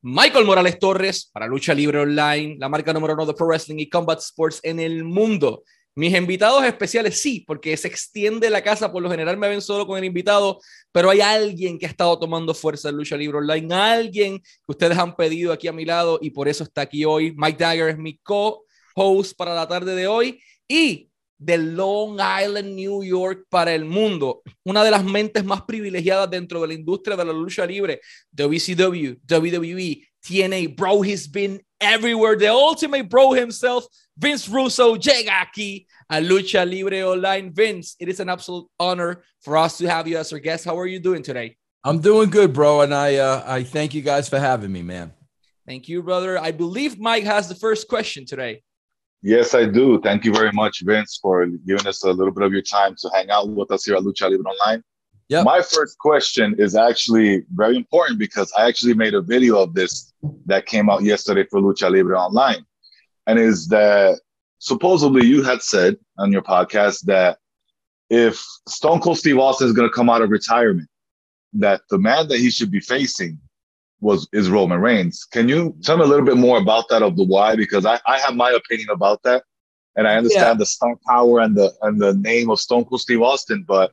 Michael Morales Torres para Lucha Libre Online, la marca número uno de Pro Wrestling y Combat Sports en el mundo. Mis invitados especiales sí, porque se extiende la casa, por lo general me ven solo con el invitado, pero hay alguien que ha estado tomando fuerza en Lucha Libre Online, alguien que ustedes han pedido aquí a mi lado y por eso está aquí hoy. Mike Dagger es mi co-host para la tarde de hoy y de Long Island, New York para el mundo. Una de las mentes más privilegiadas dentro de la industria de la lucha libre, WCW, WWE, TNA, bro, he's been everywhere. The ultimate bro himself, Vince Russo, llega aquí a Lucha Libre Online. Vince, it is an absolute honor for us to have you as our guest. How are you doing today? I'm doing good, bro, and I uh, I thank you guys for having me, man. Thank you, brother. I believe Mike has the first question today. Yes, I do. Thank you very much, Vince, for giving us a little bit of your time to hang out with us here at Lucha Libre Online. Yep. My first question is actually very important because I actually made a video of this that came out yesterday for Lucha Libre Online. And is that supposedly you had said on your podcast that if Stone Cold Steve Austin is going to come out of retirement, that the man that he should be facing was is Roman Reigns. Can you tell me a little bit more about that of the why? Because I, I have my opinion about that, and I understand yeah. the star power and the and the name of Stone Cold Steve Austin, but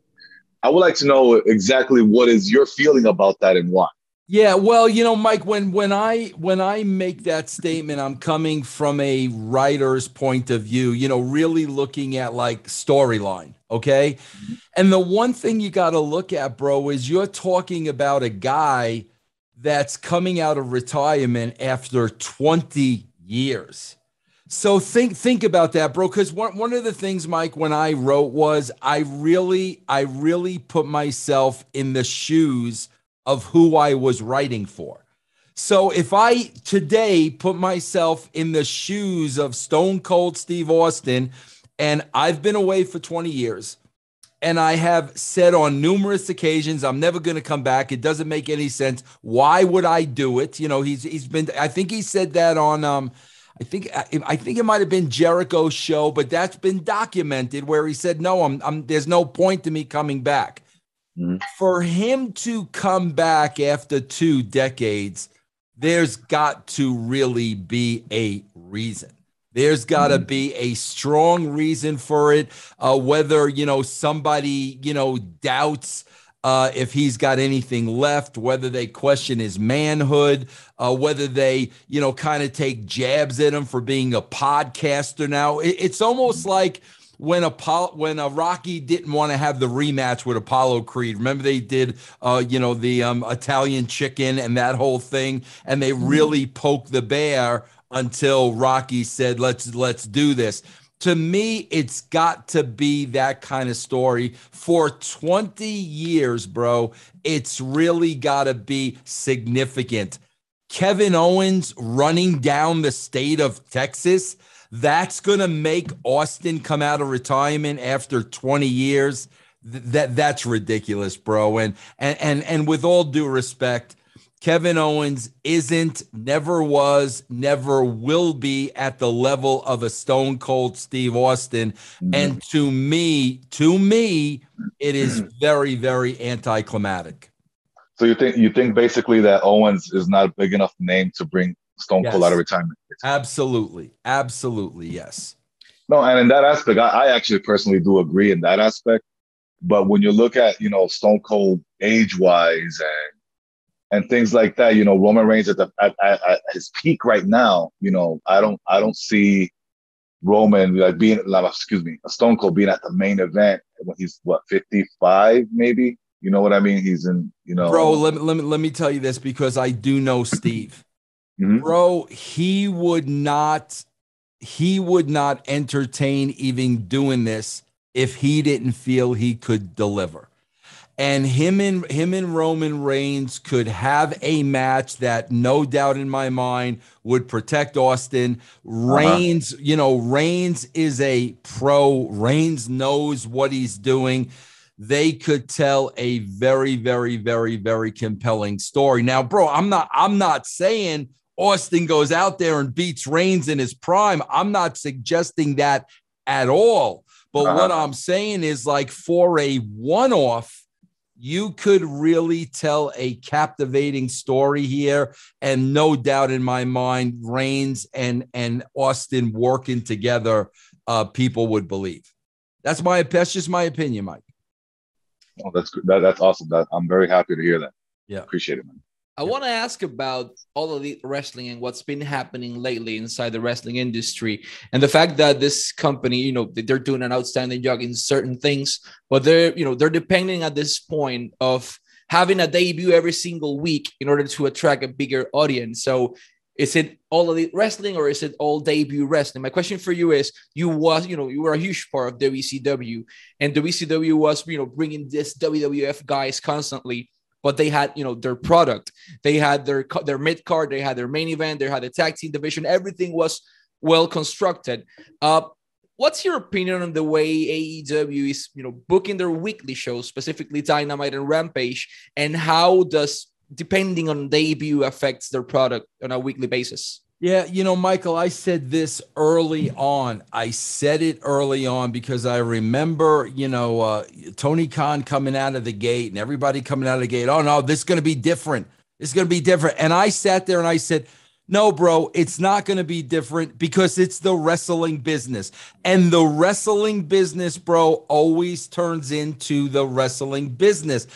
I would like to know exactly what is your feeling about that and why. Yeah, well, you know, Mike, when when I when I make that statement, I'm coming from a writer's point of view, you know, really looking at like storyline, okay? Mm-hmm. And the one thing you got to look at, bro, is you're talking about a guy that's coming out of retirement after 20 years. So think think about that, bro. Because one, one of the things, Mike, when I wrote was I really, I really put myself in the shoes of who I was writing for. So if I today put myself in the shoes of Stone Cold Steve Austin, and I've been away for 20 years, and I have said on numerous occasions, I'm never going to come back. It doesn't make any sense. Why would I do it? You know, he's he's been. I think he said that on. Um, I think I think it might have been Jericho's show, but that's been documented where he said, "No, I'm. I'm there's no point to me coming back." Mm-hmm. For him to come back after two decades, there's got to really be a reason. There's got to mm-hmm. be a strong reason for it. Uh, whether you know somebody you know doubts uh, if he's got anything left, whether they question his manhood, uh, whether they you know kind of take jabs at him for being a podcaster. Now it, it's almost mm-hmm. like when Apollo when uh, Rocky didn't want to have the rematch with Apollo Creed. Remember they did uh, you know the um, Italian chicken and that whole thing, and they mm-hmm. really poked the bear until Rocky said, "Let's let's do this." To me, it's got to be that kind of story. For 20 years, bro, it's really got to be significant. Kevin Owens running down the state of Texas, that's going to make Austin come out of retirement after 20 years. that that's ridiculous, bro. And and and and with all due respect, Kevin Owens isn't, never was, never will be at the level of a stone cold Steve Austin. Mm-hmm. And to me, to me, it is mm-hmm. very, very anticlimactic. So you think you think basically that Owens is not a big enough name to bring Stone Cold out of retirement? Absolutely, absolutely, yes. No, and in that aspect, I, I actually personally do agree in that aspect. But when you look at you know Stone Cold age wise and and things like that. You know, Roman Reigns at the at, at, at, his peak right now. You know, I don't I don't see Roman like being like excuse me, a Stone Cold being at the main event when he's what fifty five maybe. You know what I mean? He's in you know. Bro, let me let me let me tell you this because I do know Steve. Mm-hmm. Bro, he would not he would not entertain even doing this if he didn't feel he could deliver and him and him and Roman Reigns could have a match that no doubt in my mind would protect Austin. Uh-huh. Reigns, uh-huh. you know, Reigns is a pro. Reigns knows what he's doing. They could tell a very very very very compelling story. Now, bro, I'm not I'm not saying Austin goes out there and beats Reigns in his prime. I'm not suggesting that at all. But uh-huh. what I'm saying is like for a one-off you could really tell a captivating story here. And no doubt in my mind, Reigns and, and Austin working together, uh, people would believe. That's my that's just my opinion, Mike. Oh, that's good. That, that's awesome. That I'm very happy to hear that. Yeah. Appreciate it, man. I want to ask about all of the wrestling and what's been happening lately inside the wrestling industry, and the fact that this company, you know, they're doing an outstanding job in certain things, but they're, you know, they're depending at this point of having a debut every single week in order to attract a bigger audience. So, is it all elite wrestling or is it all debut wrestling? My question for you is: You was, you know, you were a huge part of WCW, and WCW was, you know, bringing this WWF guys constantly but they had you know their product. They had their their mid card they had their main event they had the tag team division everything was well constructed. Uh what's your opinion on the way AEW is you know booking their weekly shows specifically Dynamite and Rampage and how does depending on debut affects their product on a weekly basis yeah, you know, Michael, I said this early on. I said it early on because I remember, you know, uh, Tony Khan coming out of the gate and everybody coming out of the gate. Oh, no, this is going to be different. It's going to be different. And I sat there and I said, no, bro, it's not going to be different because it's the wrestling business. And the wrestling business, bro, always turns into the wrestling business.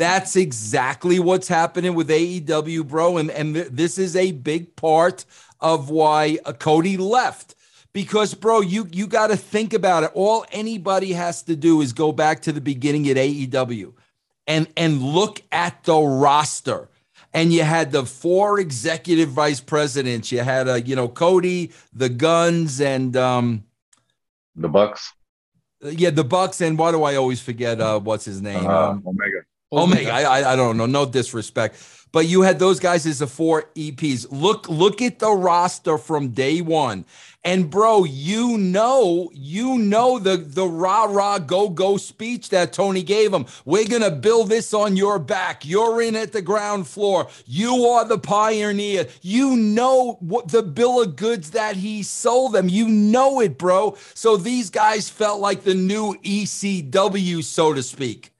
That's exactly what's happening with AEW, bro. And, and th- this is a big part of why uh, Cody left. Because, bro, you you got to think about it. All anybody has to do is go back to the beginning at AEW and and look at the roster. And you had the four executive vice presidents. You had, uh, you know, Cody, the Guns, and um, the Bucks. Yeah, the Bucks, and why do I always forget uh, what's his name? Uh, um, Omega. Oh Omega. I, I don't know. No disrespect, but you had those guys as the four EPs. Look, look at the roster from day one. And bro, you know, you know the the rah rah go go speech that Tony gave him. We're gonna build this on your back. You're in at the ground floor. You are the pioneer. You know what the bill of goods that he sold them. You know it, bro. So these guys felt like the new ECW, so to speak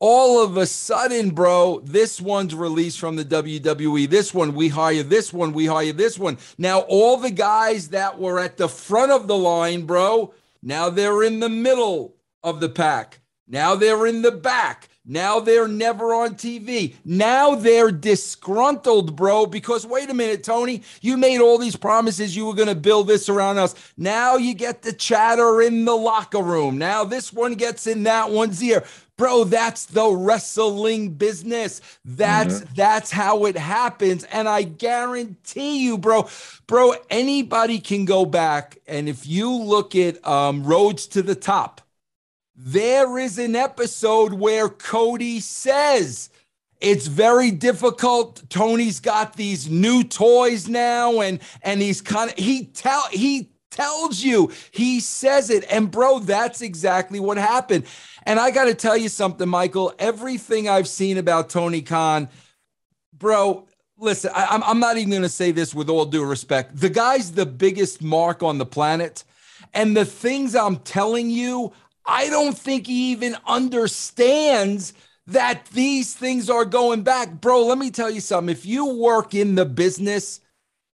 all of a sudden, bro, this one's released from the WWE. This one, we hire this one, we hire this one. Now, all the guys that were at the front of the line, bro, now they're in the middle of the pack. Now they're in the back. Now they're never on TV. Now they're disgruntled, bro, because wait a minute, Tony, you made all these promises you were going to build this around us. Now you get the chatter in the locker room. Now this one gets in that one's ear. Bro, that's the wrestling business. That's mm-hmm. that's how it happens and I guarantee you, bro, bro, anybody can go back and if you look at um Rhodes to the Top, there is an episode where Cody says it's very difficult. Tony's got these new toys now and and he's kind of he tell he tells you. He says it. And bro, that's exactly what happened. And I got to tell you something, Michael. Everything I've seen about Tony Khan, bro, listen, I, am I'm not even going to say this with all due respect. The guy's the biggest mark on the planet. And the things I'm telling you, I don't think he even understands that these things are going back. Bro, let me tell you something. If you work in the business,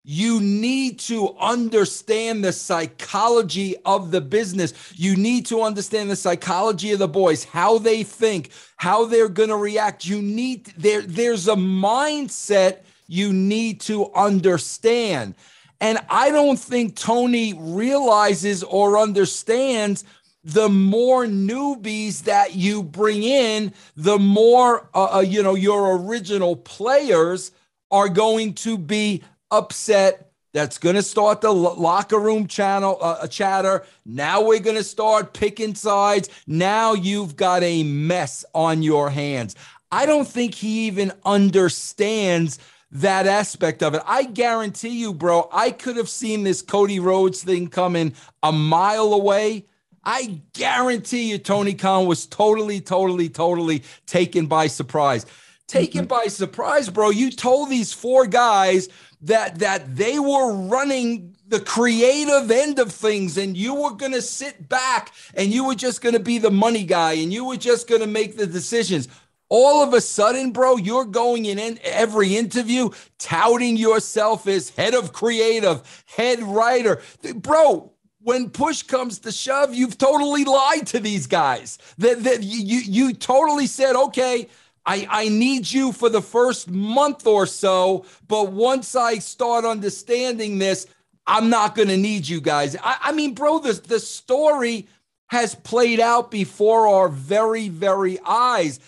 you need to understand the psychology of the business. You need to understand the psychology of the boys, how they think, how they're going to react. You need there there's a mindset you need to understand. And I don't think Tony realizes or understands the more newbies that you bring in, the more uh, uh you know your original players are going to be upset. That's going to start the locker room channel uh, chatter. Now we're going to start picking sides. Now you've got a mess on your hands. I don't think he even understands that aspect of it. I guarantee you, bro, I could have seen this Cody Rhodes thing coming a mile away. I guarantee you, Tony Khan was totally, totally, totally taken by surprise. Taken mm-hmm. by surprise, bro. You told these four guys that that they were running the creative end of things and you were going to sit back and you were just going to be the money guy and you were just going to make the decisions All of a sudden, bro, you're going in every interview touting yourself as head of creative, head writer. Bro, when push comes to shove, you've totally lied to these guys. That, that you, you totally said, okay, I, I need you for the first month or so, but once I start understanding this, I'm not going to need you guys. I, I mean, bro, the, the story has played out before our very, very eyes.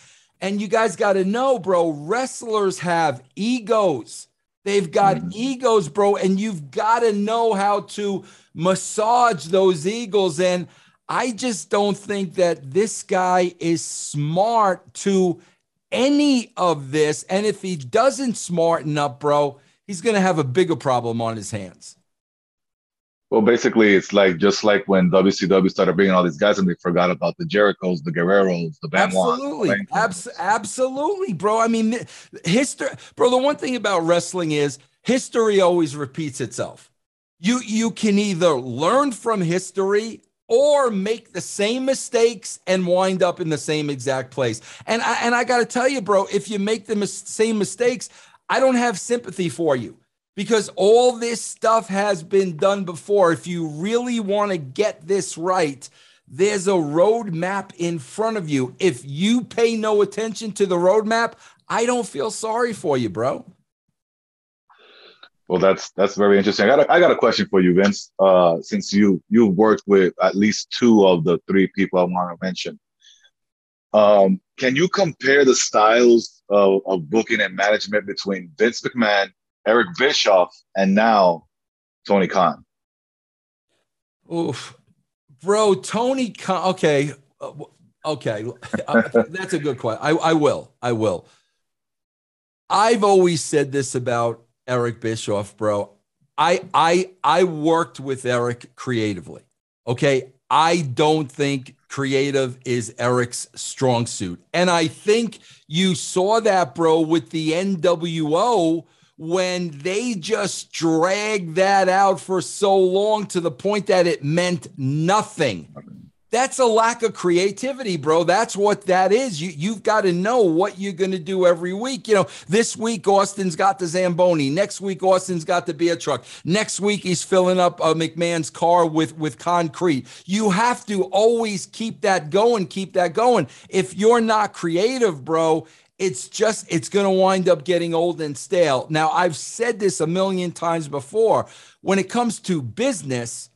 And you guys got to know, bro, wrestlers have egos. They've got mm-hmm. egos, bro, and you've got to know how to massage those egos. And I just don't think that this guy is smart to any of this. And if he doesn't smarten up, bro, he's going to have a bigger problem on his hands. Well, basically, it's like just like when WCW started bringing all these guys and they forgot about the Jerichos, the Guerreros, the Benoit. Absolutely, Abs- absolutely, bro. I mean, history, bro. The one thing about wrestling is history always repeats itself. You you can either learn from history or make the same mistakes and wind up in the same exact place. And I, and I got to tell you, bro, if you make the mis- same mistakes, I don't have sympathy for you because all this stuff has been done before. If you really want to get this right, there's a roadmap in front of you. If you pay no attention to the roadmap, I don't feel sorry for you, bro. Well, that's that's very interesting. I got a, I got a question for you, Vince. Uh, since you you worked with at least two of the three people I want to mention, um, can you compare the styles of, of booking and management between Vince McMahon Eric Bischoff, and now Tony Khan. Oof, bro, Tony Khan. Okay, uh, okay, that's a good question. I, I will. I will. I've always said this about Eric Bischoff, bro. I I I worked with Eric creatively. Okay, I don't think creative is Eric's strong suit, and I think you saw that, bro, with the NWO when they just dragged that out for so long to the point that it meant nothing. That's a lack of creativity, bro. That's what that is. You you've got to know what you're going to do every week. You know, this week Austin's got the Zamboni. Next week Austin's got the beer truck. Next week he's filling up a McMahon's car with with concrete. You have to always keep that going, keep that going. If you're not creative, bro, it's just it's going to wind up getting old and stale. Now, I've said this a million times before. When it comes to business,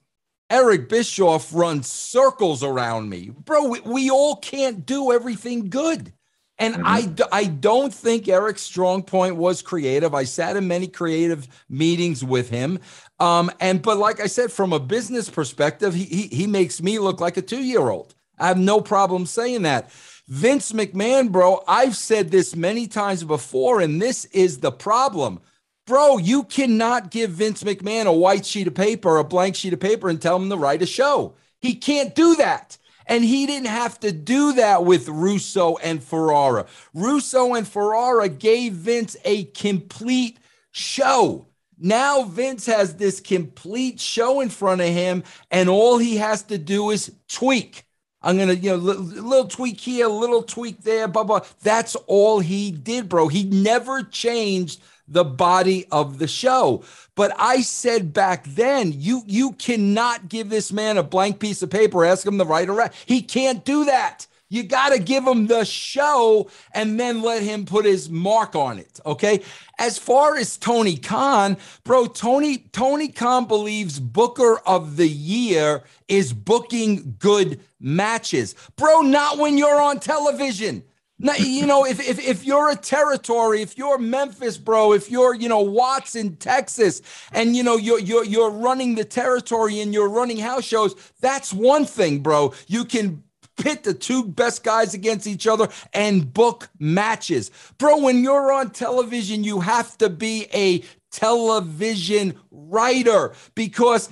Eric Bischoff runs circles around me. Bro, we, we all can't do everything good. And mm-hmm. I, I don't think Eric's strong point was creative. I sat in many creative meetings with him. Um, and but like I said, from a business perspective, he, he, he makes me look like a two-year-old. I have no problem saying that. Vince McMahon, bro, I've said this many times before, and this is the problem. Bro, you cannot give Vince McMahon a white sheet of paper, a blank sheet of paper, and tell him to write a show. He can't do that. And he didn't have to do that with Russo and Ferrara. Russo and Ferrara gave Vince a complete show. Now Vince has this complete show in front of him, and all he has to do is tweak. I'm gonna, you know, little, little tweak here, little tweak there, blah blah. That's all he did, bro. He never changed the body of the show. But I said back then, you you cannot give this man a blank piece of paper, ask him to write a rap. He can't do that. You got to give him the show and then let him put his mark on it. Okay. As far as Tony Khan, bro, Tony Tony Khan believes Booker of the Year is booking good matches, bro. Not when you're on television. Now, you know, if, if if you're a territory, if you're Memphis, bro, if you're, you know, Watts in Texas, and you know you're you're you're running the territory and you're running house shows, that's one thing, bro. You can pit the two best guys against each other and book matches. Bro, when you're on television, you have to be a television writer because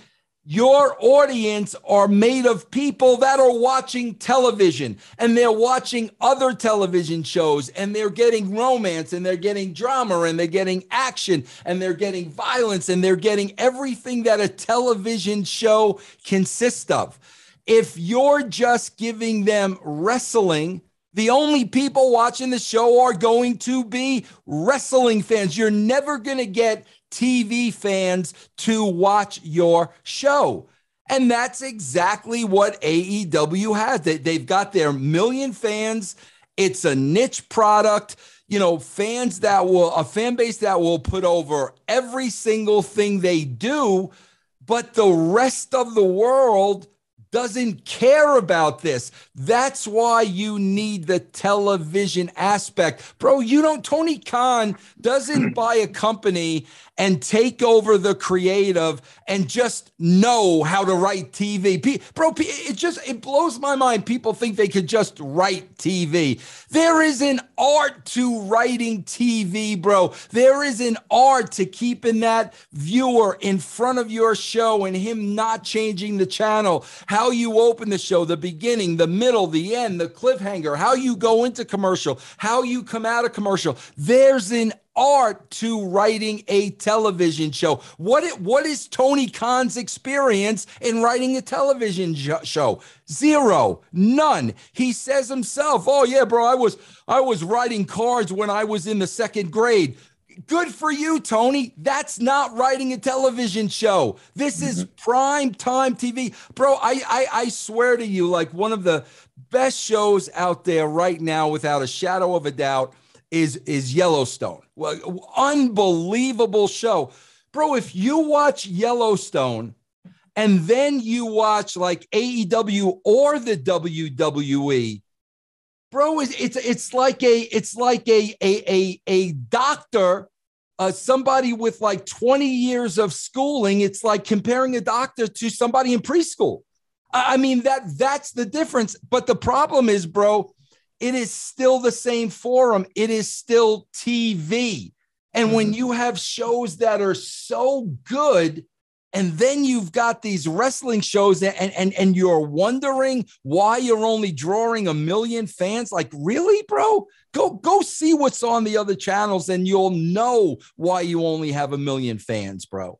your audience are made of people that are watching television and they're watching other television shows and they're getting romance and they're getting drama and they're getting action and they're getting violence and they're getting everything that a television show consists of if you're just giving them wrestling, The only people watching the show are going to be wrestling fans. You're never going to get TV fans to watch your show. And that's exactly what AEW has. They, they've got their million fans. It's a niche product. You know, fans that will, a fan base that will put over every single thing they do, but the rest of the world doesn't care about this. That's why you need the television aspect. Bro, you don't, Tony Khan doesn't buy a company and take over the creative and just know how to write TV. Bro, it just, it blows my mind. People think they could just write TV. There is an art to writing TV, bro. There is an art to keeping that viewer in front of your show and him not changing the channel. How you open the show, the beginning, the middle, the end, the cliffhanger, how you go into commercial, how you come out of commercial. There's an art to writing a television show. What it, what is Tony Khan's experience in writing a television show? Zero, none. He says himself, "Oh yeah, bro, I was I was writing cards when I was in the second grade." good for you, Tony. That's not writing a television show. This is mm-hmm. prime time TV. Bro, I, I, I swear to you, like one of the best shows out there right now, without a shadow of a doubt, is, is Yellowstone. Well, unbelievable show. Bro, if you watch Yellowstone and then you watch like AEW or the WWE, bro it's it's, it's like a it's like a a a, a doctor uh, somebody with like 20 years of schooling it's like comparing a doctor to somebody in preschool i mean that that's the difference but the problem is bro it is still the same forum. It is still tv and when mm-hmm. you have shows that are so good and then you've got these wrestling shows and, and and you're wondering why you're only drawing a million fans like really bro? Go go see what's on the other channels and you'll know why you only have a million fans bro.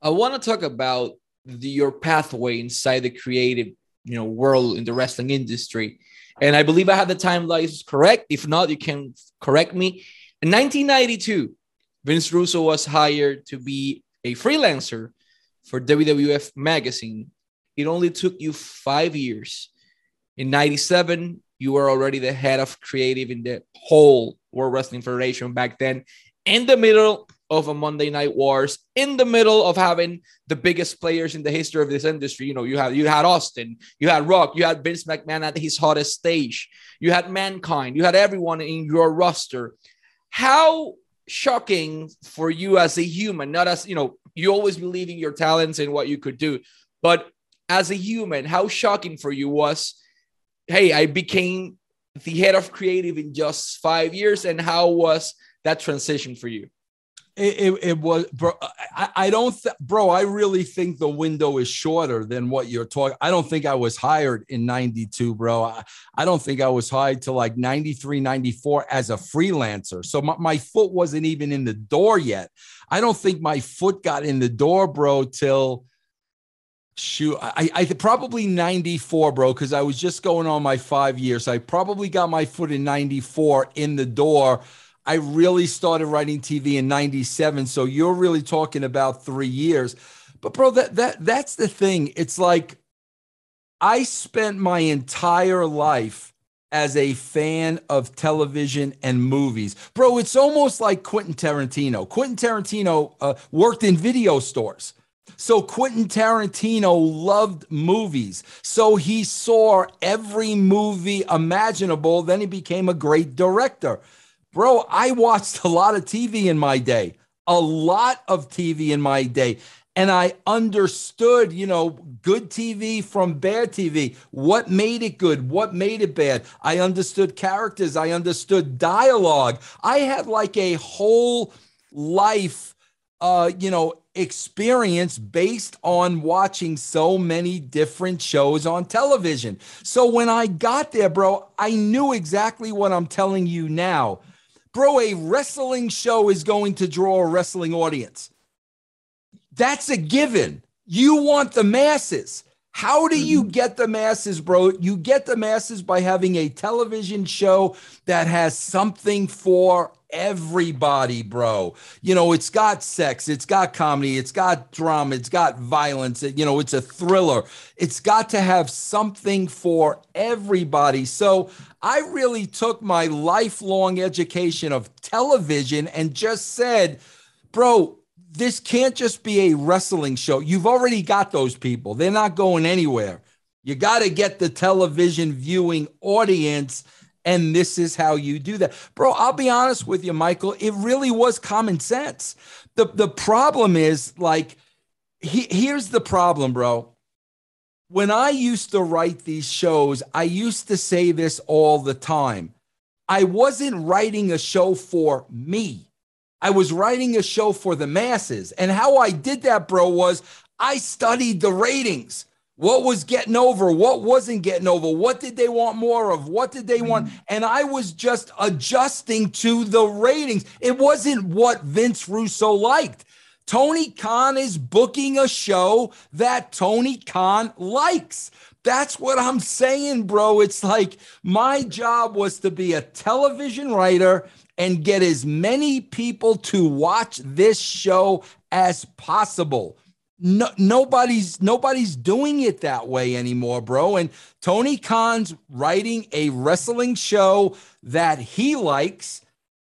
I want to talk about the, your pathway inside the creative you know world in the wrestling industry and i believe i have the timelines correct. If not you can correct me. In 1992 vince russo was hired to be a freelancer for WWF magazine, it only took you five years. In 97, you were already the head of creative in the whole World Wrestling Federation back then, in the middle of a Monday Night Wars, in the middle of having the biggest players in the history of this industry. You know, you had you had Austin, you had Rock, you had Vince McMahon at his hottest stage, you had Mankind, you had everyone in your roster. How shocking for you as a human, not as, you know, you always believe in your talents and what you could do. But as a human, how shocking for you was, hey, I became the head of creative in just five years. And how was that transition for you? It, it, it, was, bro. I, I don't, th- bro. I really think the window is shorter than what you're talking. I don't think I was hired in 92, bro. I, I don't think I was hired to like 93, 94 as a freelancer. So my, my foot wasn't even in the door yet. I don't think my foot got in the door, bro, till shoot I, I probably 94 bro because i was just going on my five years i probably got my foot in 94 in the door I really started writing TV in 97. So you're really talking about three years. But bro, that that that's the thing. It's like I spent my entire life as a fan of television and movies. Bro, it's almost like Quentin Tarantino. Quentin Tarantino uh, worked in video stores. So Quentin Tarantino loved movies. So he saw every movie imaginable. Then he became a great director. Bro, I watched a lot of TV in my day, a lot of TV in my day. And I understood, you know, good TV from bad TV. What made it good? What made it bad? I understood characters. I understood dialogue. I had like a whole life, uh, you know, experience based on watching so many different shows on television. So when I got there, bro, I knew exactly what I'm telling you now. Bro, a wrestling show is going to draw a wrestling audience. That's a given. You want the masses. How do you mm-hmm. get the masses, bro? You get the masses by having a television show that has something for everybody, bro. You know, it's got sex, it's got comedy, it's got drama, it's got violence, you know, it's a thriller. It's got to have something for everybody. So I really took my lifelong education of television and just said, bro, this can't just be a wrestling show. You've already got those people, they're not going anywhere. You got to get the television viewing audience and this is how you do that. Bro, I'll be honest with you, Michael. It really was common sense. The, the problem is like, he, here's the problem, bro. When I used to write these shows, I used to say this all the time. I wasn't writing a show for me. I was writing a show for the masses. And how I did that, bro, was I studied the ratings. What was getting over? What wasn't getting over? What did they want more of? What did they want? Mm. And I was just adjusting to the ratings. It wasn't what Vince Russo liked. Tony Khan is booking a show that Tony Khan likes. That's what I'm saying, bro. It's like my job was to be a television writer and get as many people to watch this show as possible no, nobody's nobody's doing it that way anymore, bro. And Tony Khan's writing a wrestling show that he likes.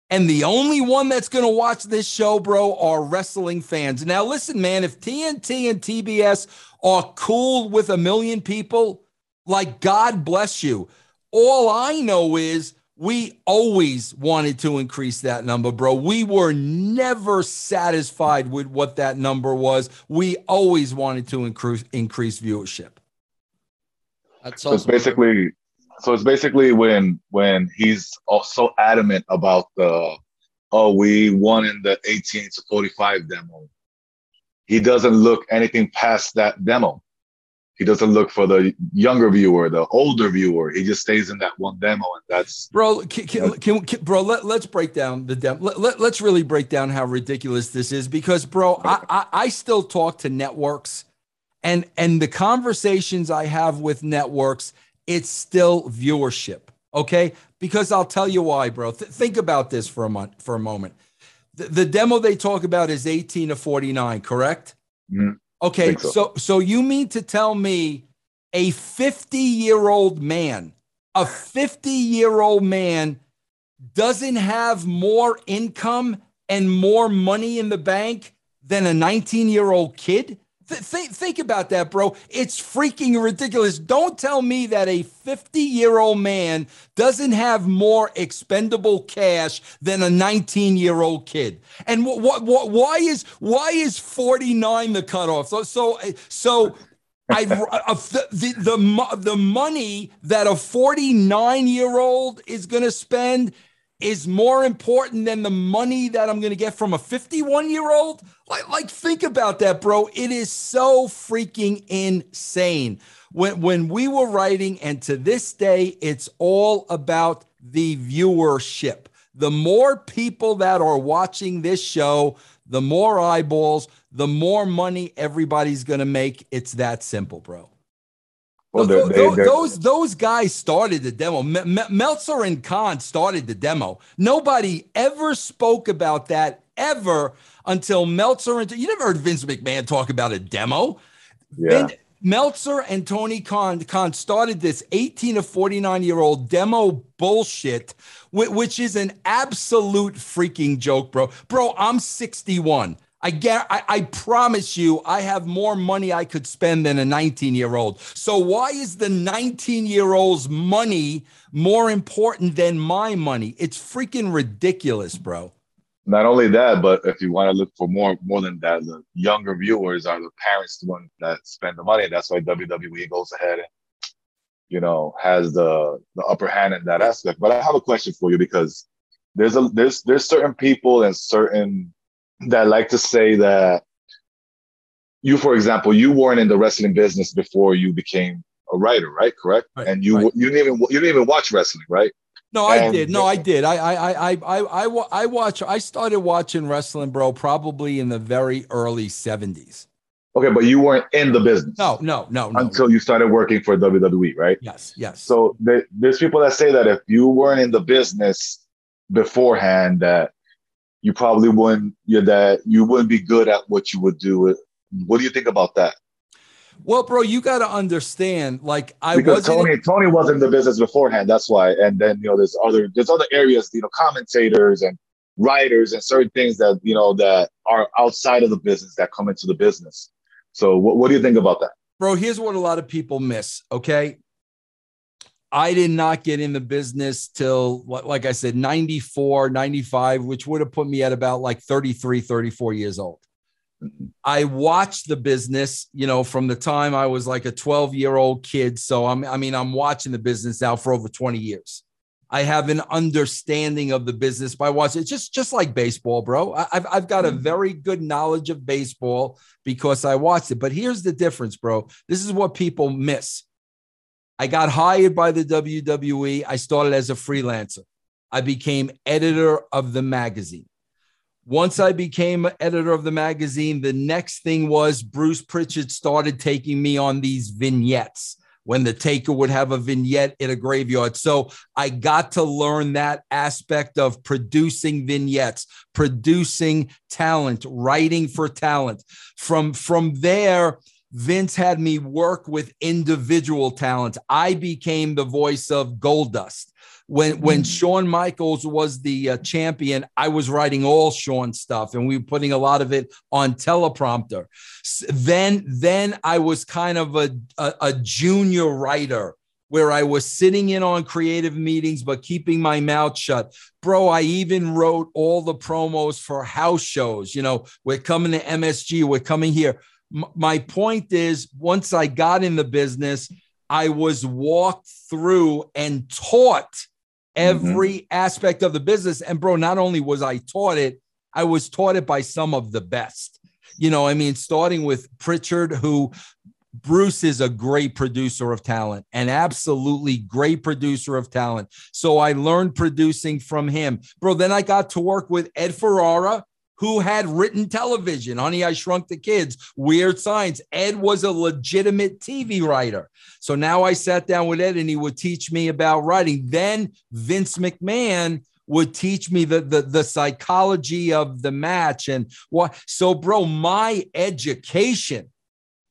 And the only one that's going to watch this show, bro, are wrestling fans. Now, listen, man, if TNT and TBS are cool with a million people, like God bless you. All I know is we always wanted to increase that number, bro. We were never satisfied with what that number was. We always wanted to increase increase viewership. That's so it's basically so it's basically when when he's so adamant about the oh we won in the 18 to 45 demo. He doesn't look anything past that demo. He doesn't look for the younger viewer, the older viewer. He just stays in that one demo, and that's bro. Can, can, can, can bro? Let, us break down the demo. Let, let, us really break down how ridiculous this is, because bro, I, I I still talk to networks, and and the conversations I have with networks, it's still viewership. Okay, because I'll tell you why, bro. Th- think about this for a month, for a moment. The, the demo they talk about is 18 to 49, correct? Mm-hmm. Okay, so. so so you mean to tell me a 50 year old man, a 50 year old man doesn't have more income and more money in the bank than a 19 year old kid? Th- think, think about that, bro. It's freaking ridiculous. Don't tell me that a 50 year old man doesn't have more expendable cash than a 19 year old kid. And what, what, why is why is 49 the cutoff? So, so, so I uh, the, the, the the money that a 49 year old is going to spend is more important than the money that I'm going to get from a 51 year old? Like, like, think about that, bro. It is so freaking insane. When, when we were writing, and to this day, it's all about the viewership. The more people that are watching this show, the more eyeballs, the more money everybody's going to make. It's that simple, bro. Well, they're, they're, those, those, those guys started the demo. Meltzer and Khan started the demo. Nobody ever spoke about that ever until Meltzer and you never heard Vince McMahon talk about a demo. Yeah. Vin, Meltzer and Tony Khan, Khan started this 18 to 49 year old demo bullshit, which is an absolute freaking joke, bro. Bro, I'm 61. I get I, I, promise you I have more money I could spend than a 19 year old. So why is the 19 year old's money more important than my money? It's freaking ridiculous, bro. Not only that, but if you want to look for more more than that, the younger viewers are the parents the ones that spend the money. That's why WWE goes ahead and you know has the the upper hand in that aspect. But I have a question for you because there's a there's there's certain people and certain that like to say that you, for example, you weren't in the wrestling business before you became a writer, right? Correct. Right, and you right. you didn't even you didn't even watch wrestling, right? No, I did. No, I did. I, I, I, I, I, I watch. I started watching wrestling, bro, probably in the very early seventies. Okay, but you weren't in the business. No, no, no, no. Until you started working for WWE, right? Yes, yes. So there's people that say that if you weren't in the business beforehand, that you probably wouldn't, you that you wouldn't be good at what you would do. What do you think about that? Well, bro, you got to understand. Like I because Tony Tony was in the business beforehand. That's why. And then you know, there's other there's other areas. You know, commentators and writers and certain things that you know that are outside of the business that come into the business. So, what, what do you think about that, bro? Here's what a lot of people miss. Okay, I did not get in the business till, like I said, 94, 95, which would have put me at about like 33, 34 years old. I watched the business, you know, from the time I was like a 12 year old kid. So I'm, I mean, I'm watching the business now for over 20 years. I have an understanding of the business by watching. It's just, just like baseball, bro. I've, I've got a mm-hmm. very good knowledge of baseball because I watched it. But here's the difference, bro. This is what people miss. I got hired by the WWE. I started as a freelancer. I became editor of the magazine. Once I became editor of the magazine, the next thing was Bruce Pritchard started taking me on these vignettes when the taker would have a vignette in a graveyard. So I got to learn that aspect of producing vignettes, producing talent, writing for talent. From, from there, Vince had me work with individual talents. I became the voice of Goldust. When when mm. Shawn Michaels was the uh, champion, I was writing all Shawn stuff, and we were putting a lot of it on teleprompter. Then then I was kind of a, a, a junior writer where I was sitting in on creative meetings, but keeping my mouth shut. Bro, I even wrote all the promos for house shows. You know, we're coming to MSG, we're coming here my point is once I got in the business, I was walked through and taught every mm-hmm. aspect of the business. And bro, not only was I taught it, I was taught it by some of the best. You know, I mean, starting with Pritchard, who Bruce is a great producer of talent, an absolutely great producer of talent. So I learned producing from him. Bro, then I got to work with Ed Ferrara, who had written television, Honey, I Shrunk the Kids, Weird Science. Ed was a legitimate TV writer. So now I sat down with Ed and he would teach me about writing. Then Vince McMahon would teach me the, the, the psychology of the match and what. So, bro, my education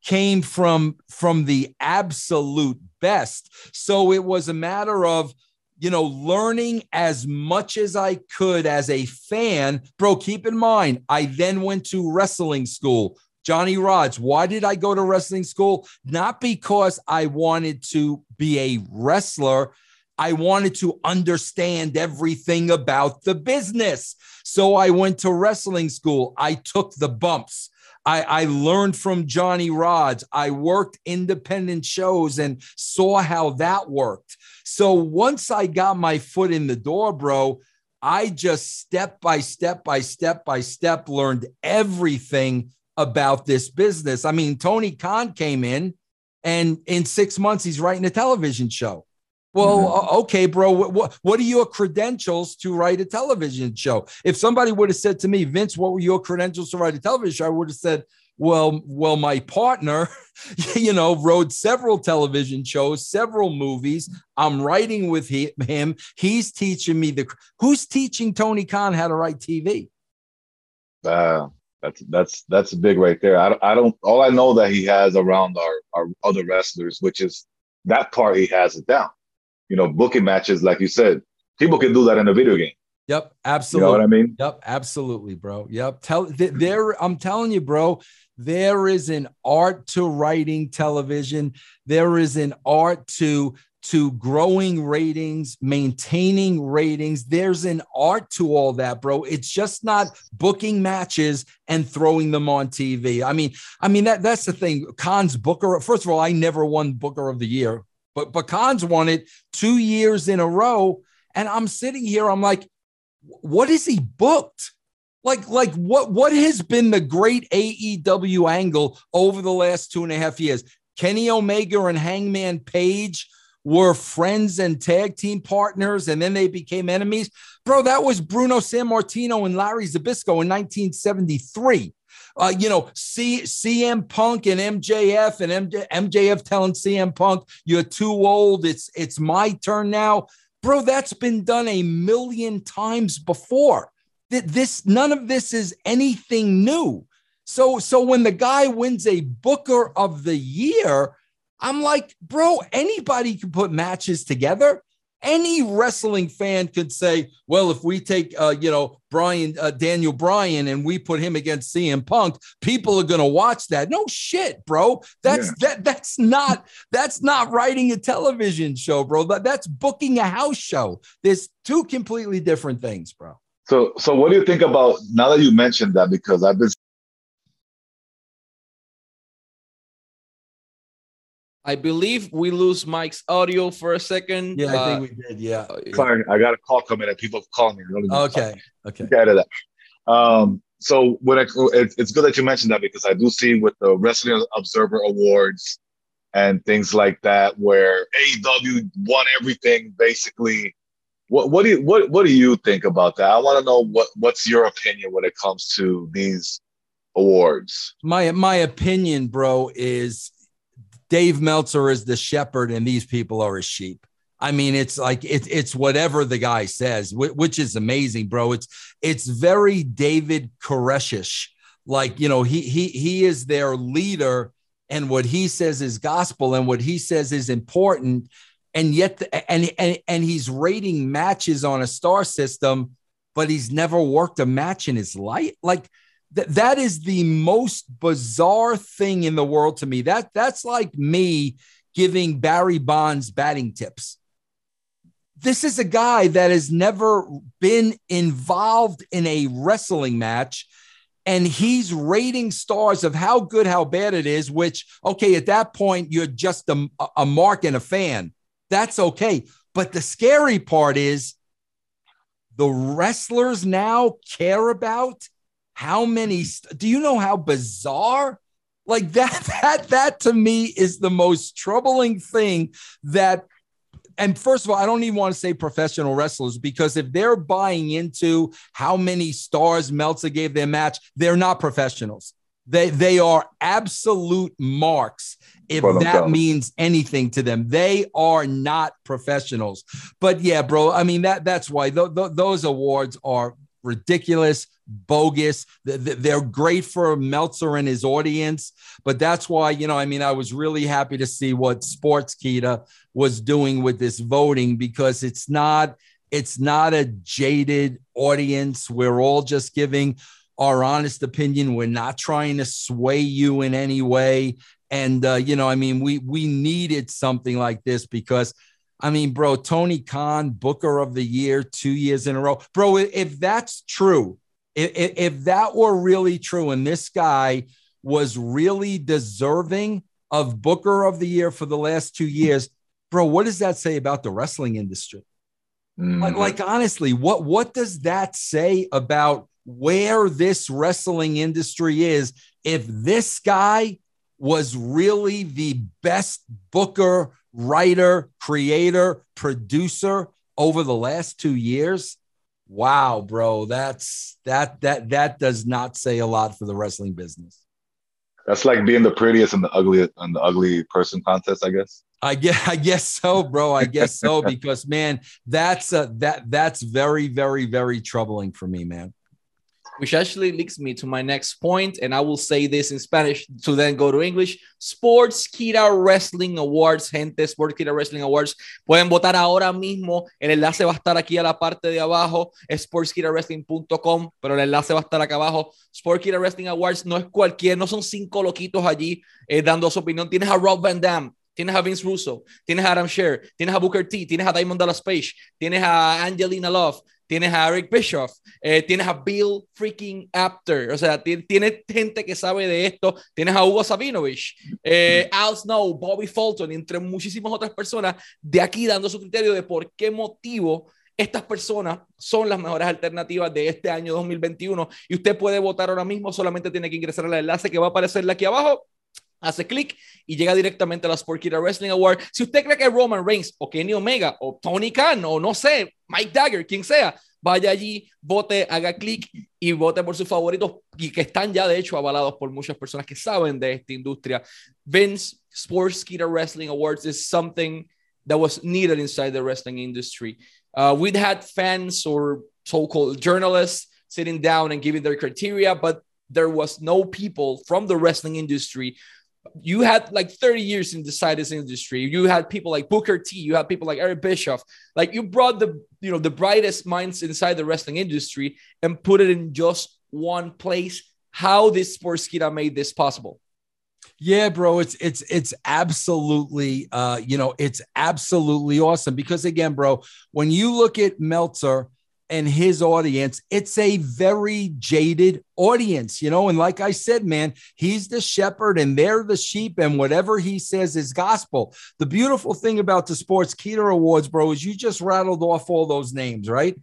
came from from the absolute best. So it was a matter of you know, learning as much as I could as a fan. Bro, keep in mind, I then went to wrestling school. Johnny Rodz, why did I go to wrestling school? Not because I wanted to be a wrestler. I wanted to understand everything about the business. So I went to wrestling school. I took the bumps. I, I, learned from Johnny Rodz. I worked independent shows and saw how that worked. So once I got my foot in the door, bro, I just step by step by step by step learned everything about this business. I mean, Tony Khan came in and in six months, he's writing a television show. Well, mm-hmm. okay, bro, what, what are your credentials to write a television show? If somebody would have said to me, Vince, what were your credentials to write a television show? I would have said, well, well, my partner, you know, wrote several television shows, several movies. I'm writing with he, him. He's teaching me the. Who's teaching Tony Khan how to write TV? Uh, that's that's that's big right there. I, I don't. All I know that he has around our our other wrestlers, which is that part he has it down. You know, booking matches, like you said, people can do that in a video game. Yep, absolutely. You know what I mean? Yep, absolutely, bro. Yep. Tell there. I'm telling you, bro. There is an art to writing television. There is an art to to growing ratings, maintaining ratings. There's an art to all that, bro. It's just not booking matches and throwing them on TV. I mean, I mean that that's the thing. Khan's Booker. First of all, I never won Booker of the Year, but but Khan's won it two years in a row. And I'm sitting here, I'm like, what is he booked? Like, like what what has been the great AEW angle over the last two and a half years? Kenny Omega and Hangman Page were friends and tag team partners, and then they became enemies. Bro, that was Bruno Sammartino and Larry Zbyszko in 1973. uh, you know, C, CM Punk and MJF and MJ, MJF telling CM Punk, "You're too old. It's it's my turn now." Bro, that's been done a million times before. That This none of this is anything new. So so when the guy wins a Booker of the Year, I'm like, bro, anybody can put matches together. Any wrestling fan could say, well, if we take, uh, you know, Brian, uh, Daniel Bryan, and we put him against CM Punk, people are going to watch that. No shit, bro. That's yeah. that. That's not. That's not writing a television show, bro. That, that's booking a house show. There's two completely different things, bro. So, so what do you think about now that you mentioned that? Because I've been I believe we lose Mike's audio for a second. Yeah, uh, I think we did. Yeah. Sorry, I got a call coming in. People calling me. Okay. Okay. Get out of that. Um, so when I, it, it's good that you mentioned that because I do see with the Wrestling Observer Awards and things like that, where AEW won everything basically. What, what do you what what do you think about that? I want to know what what's your opinion when it comes to these awards. My my opinion, bro, is Dave Meltzer is the shepherd and these people are his sheep. I mean, it's like it, it's whatever the guy says, which is amazing, bro. It's it's very David Koreshish. Like, you know, he he he is their leader, and what he says is gospel, and what he says is important. And yet, and and and he's rating matches on a star system, but he's never worked a match in his life. Like, that that is the most bizarre thing in the world to me. That that's like me giving Barry Bonds batting tips. This is a guy that has never been involved in a wrestling match and he's rating stars of how good, how bad it is, which, okay, at that point, you're just a, a mark and a fan. That's okay. But the scary part is the wrestlers now care about how many st- do you know how bizarre like that that that to me is the most troubling thing that and first of all, I don't even want to say professional wrestlers because if they're buying into how many stars Meltzer gave their match, they're not professionals. They they are absolute marks if that means anything to them. They are not professionals. But yeah, bro, I mean that that's why th- th- those awards are ridiculous, bogus. They're great for Meltzer and his audience, but that's why, you know, I mean, I was really happy to see what Sports Sportskeeda was doing with this voting because it's not it's not a jaded audience. We're all just giving our honest opinion. We're not trying to sway you in any way. And uh, you know, I mean, we we needed something like this because I mean, bro, Tony Khan, Booker of the Year, two years in a row. Bro, if that's true, if, if that were really true, and this guy was really deserving of Booker of the Year for the last two years, bro, what does that say about the wrestling industry? Mm-hmm. Like, like, honestly, what, what does that say about where this wrestling industry is if this guy was really the best booker writer, creator, producer over the last two years. Wow, bro, that's that that that does not say a lot for the wrestling business. That's like being the prettiest and the ugly and the ugly person contest, I guess. I guess I guess so, bro. I guess so because man, that's a, that that's very very very troubling for me, man which actually leads me to my next point, and I will say this in Spanish to then go to English. Sportskeeda Wrestling Awards, gente, Sportskeeda Wrestling Awards. Pueden votar ahora mismo. El enlace va a estar aquí a la parte de abajo, sportskeedawrestling.com, pero el enlace va a estar acá abajo. Sportskeeda Wrestling Awards no es cualquier, no son cinco loquitos allí eh, dando su opinión. Tienes a Rob Van Damme, tienes a Vince Russo, tienes a Adam Sher, tienes a Booker T, tienes a Diamond Dallas Page, tienes a Angelina Love, tienes a Eric Bischoff, eh, tienes a Bill freaking Apter, o sea, tienes gente que sabe de esto, tienes a Hugo Sabinovich, eh, Al Snow, Bobby Fulton, entre muchísimas otras personas de aquí dando su criterio de por qué motivo estas personas son las mejores alternativas de este año 2021 y usted puede votar ahora mismo, solamente tiene que ingresar al enlace que va a aparecerle aquí abajo hace clic y llega directamente a la Sportskeeda Wrestling Award. Si usted cree que Roman Reigns o Kenny Omega o Tony Khan o no sé, Mike Dagger, quien sea, vaya allí, vote, haga clic y vote por sus favoritos y que están ya de hecho avalados por muchas personas que saben de esta industria. Vince Sportskeeda Wrestling Awards is something that was needed inside the wrestling industry. Uh, we'd had fans or so-called journalists sitting down and giving their criteria, but there was no people from the wrestling industry you had like 30 years in the this industry. You had people like Booker T. You had people like Eric Bischoff. Like you brought the you know the brightest minds inside the wrestling industry and put it in just one place. How this sports Sportskeeda made this possible? Yeah, bro, it's it's it's absolutely uh, you know, it's absolutely awesome because again, bro, when you look at Meltzer and his audience, it's a very jaded audience, you know. And like I said, man, he's the shepherd and they're the sheep, and whatever he says is gospel. The beautiful thing about the Sportskeeda Awards, bro, is you just rattled off all those names, right?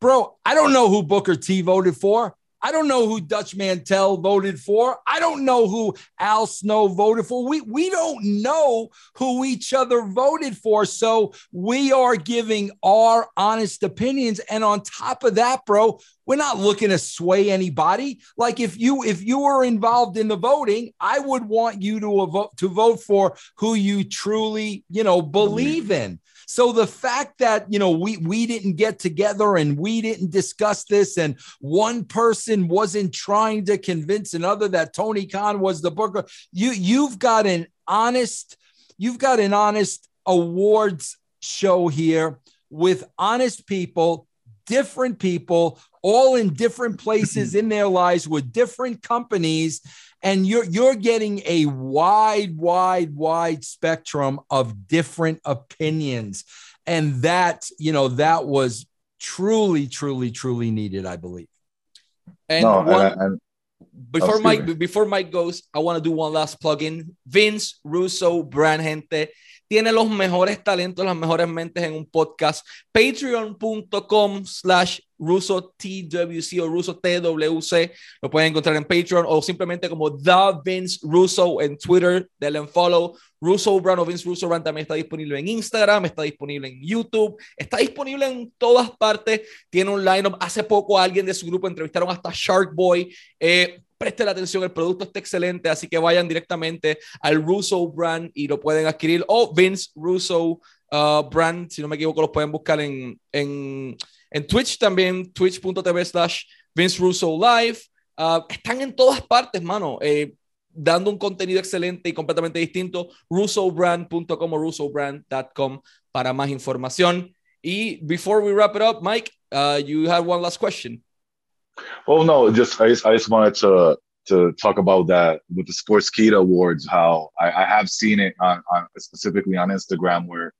Bro, I don't know who Booker T voted for. I don't know who Dutch Mantel voted for. I don't know who Al Snow voted for. We we don't know who each other voted for. So we are giving our honest opinions. And on top of that, bro, we're not looking to sway anybody. Like if you if you were involved in the voting, I would want you to vote to vote for who you truly, you know, believe in. So the fact that, you know, we we didn't get together and we didn't discuss this and one person wasn't trying to convince another that Tony Khan was the booker, you you've got an honest you've got an honest awards show here with honest people, different people, all in different places mm-hmm. in their lives with different companies. And you're you're getting a wide wide wide spectrum of different opinions. And that you know that was truly truly truly needed i believe. And no, one, and, and, before mike before mike goes i want to do one last plug-in vince russo brand gente tiene los mejores talentos, las mejores mentes en un podcast. Patreon.com slash Russo TWC o Russo TWC. Lo pueden encontrar en Patreon o simplemente como The Vince Russo en Twitter. Denle un follow. Russo Brand o Vince Russo Brand también está disponible en Instagram, está disponible en YouTube, está disponible en todas partes. Tiene un lineup. Hace poco alguien de su grupo entrevistaron hasta Shark Boy. Eh, preste la atención, el producto está excelente, así que vayan directamente al Russo Brand y lo pueden adquirir o Vince Russo uh, Brand, si no me equivoco, lo pueden buscar en, en, Twitch también, twitch.tv slash Vince Russo Live. Uh, están en todas partes, mano. Eh, dando un contenido excelente y completamente distinto, russobrand.com o russobrand.com para más información. Y before we wrap it up, Mike, uh, you have one last question. Oh no, just I just, I just wanted to to talk about that with the Sportskeeda Awards. How I, I have seen it on, on, specifically on Instagram where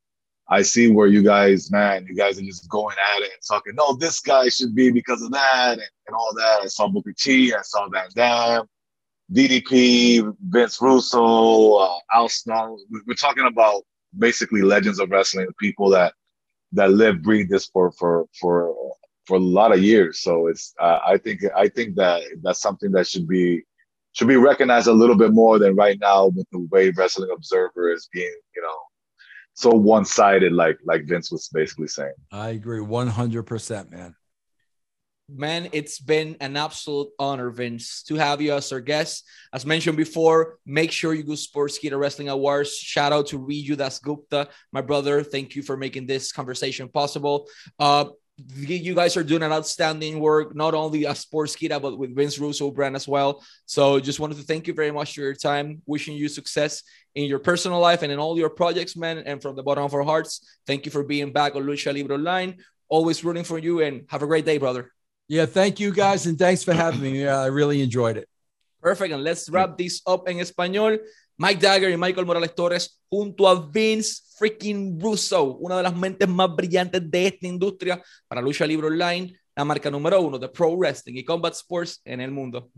I see where you guys, man, you guys are just going at it and talking. No, this guy should be because of that and, and all that. I saw Booker T, I saw Van Dam, DDP, Vince Russo, uh, Al Snow. We're talking about basically legends of wrestling, people that that live, breathe this for for for for a lot of years. So it's uh, I think I think that that's something that should be should be recognized a little bit more than right now with the way Wrestling Observer is being, you know, so one sided, like like Vince was basically saying. I agree, one hundred percent, man. Man, it's been an absolute honor, Vince, to have you as our guest. As mentioned before, make sure you go Sportskeeda Wrestling Awards. Shout out to Riju Das Gupta, my brother. Thank you for making this conversation possible. Uh, you guys are doing an outstanding work, not only as Sportskeeda, but with Vince Russo brand as well. So just wanted to thank you very much for your time. Wishing you success in your personal life and in all your projects, man. And from the bottom of our hearts, thank you for being back on Lucha Libre Online. Always rooting for you and have a great day, brother. Yeah, thank you guys. And thanks for having me. Yeah, I really enjoyed it. Perfect. And let's wrap this up in español. Mike Dagger y Michael Morales Torres junto a Vince freaking Russo, una de las mentes más brillantes de esta industria para lucha libre online, la marca número uno de Pro Wrestling y Combat Sports en el mundo.